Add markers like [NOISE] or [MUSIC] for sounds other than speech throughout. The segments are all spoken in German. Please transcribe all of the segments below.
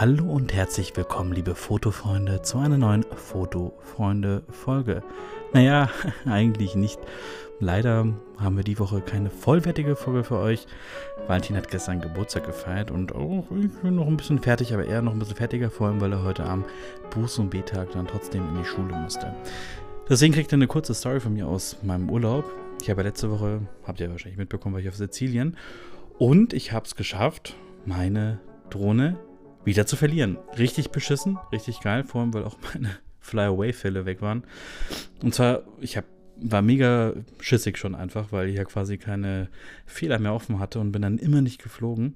Hallo und herzlich willkommen, liebe Fotofreunde, zu einer neuen Fotofreunde-Folge. Naja, [LAUGHS] eigentlich nicht. Leider haben wir die Woche keine vollwertige Folge für euch. Valentin hat gestern Geburtstag gefeiert und oh, ich bin noch ein bisschen fertig, aber eher noch ein bisschen fertiger, vor allem weil er heute am Buß- und B-Tag dann trotzdem in die Schule musste. Deswegen kriegt ihr eine kurze Story von mir aus meinem Urlaub. Ich habe letzte Woche, habt ihr wahrscheinlich mitbekommen, war ich auf Sizilien. Und ich habe es geschafft, meine Drohne wieder zu verlieren. Richtig beschissen, richtig geil, vor allem weil auch meine [LAUGHS] Fly-Away-Fälle weg waren. Und zwar, ich hab, war mega schissig schon einfach, weil ich ja quasi keine Fehler mehr offen hatte und bin dann immer nicht geflogen.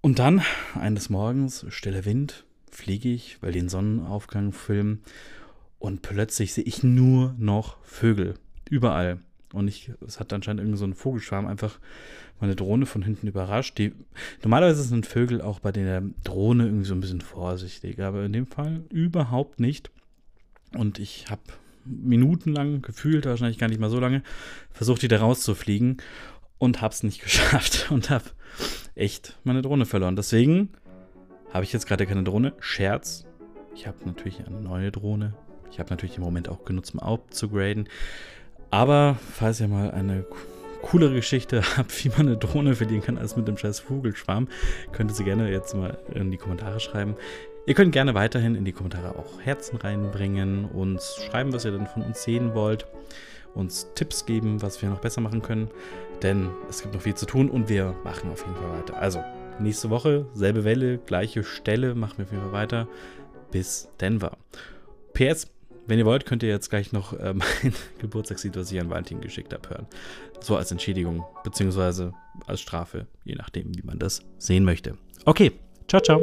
Und dann, eines Morgens, stiller Wind, fliege ich, weil den Sonnenaufgang filmen und plötzlich sehe ich nur noch Vögel. Überall. Und ich, es hat anscheinend irgend so ein Vogelschwarm einfach meine Drohne von hinten überrascht. Die, normalerweise sind Vögel auch bei der Drohne irgendwie so ein bisschen vorsichtig, aber in dem Fall überhaupt nicht. Und ich habe minutenlang gefühlt, wahrscheinlich gar nicht mal so lange, versucht, die da rauszufliegen und habe es nicht [LAUGHS] geschafft und habe echt meine Drohne verloren. Deswegen habe ich jetzt gerade keine Drohne. Scherz. Ich habe natürlich eine neue Drohne. Ich habe natürlich im Moment auch genutzt, um aufzugraden. Aber falls ihr mal eine coolere Geschichte [LAUGHS] habt, wie man eine Drohne verlieren kann als mit dem scheiß Vogelschwarm, könnt ihr sie gerne jetzt mal in die Kommentare schreiben. Ihr könnt gerne weiterhin in die Kommentare auch Herzen reinbringen, uns schreiben, was ihr denn von uns sehen wollt, uns Tipps geben, was wir noch besser machen können, denn es gibt noch viel zu tun und wir machen auf jeden Fall weiter. Also, nächste Woche, selbe Welle, gleiche Stelle, machen wir auf jeden Fall weiter. Bis Denver. PS, wenn ihr wollt, könnt ihr jetzt gleich noch äh, [LAUGHS] mein Geburtstagslied, was ich an Valentin geschickt habe, hören. So als Entschädigung, beziehungsweise als Strafe, je nachdem, wie man das sehen möchte. Okay, ciao, ciao.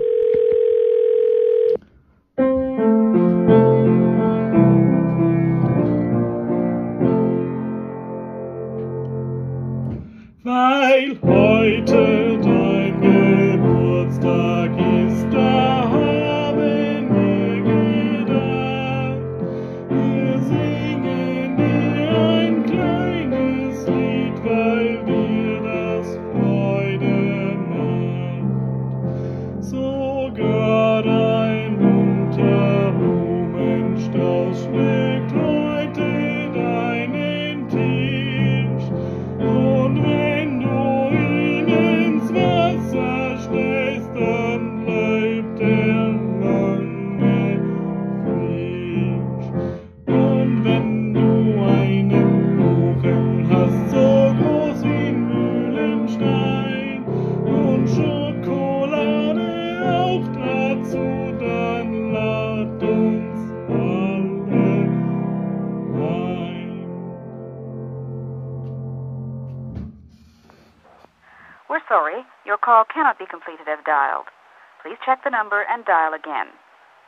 We're sorry, your call cannot be completed as dialed. Please check the number and dial again.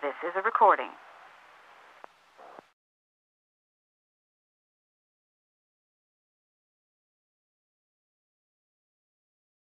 This is a recording.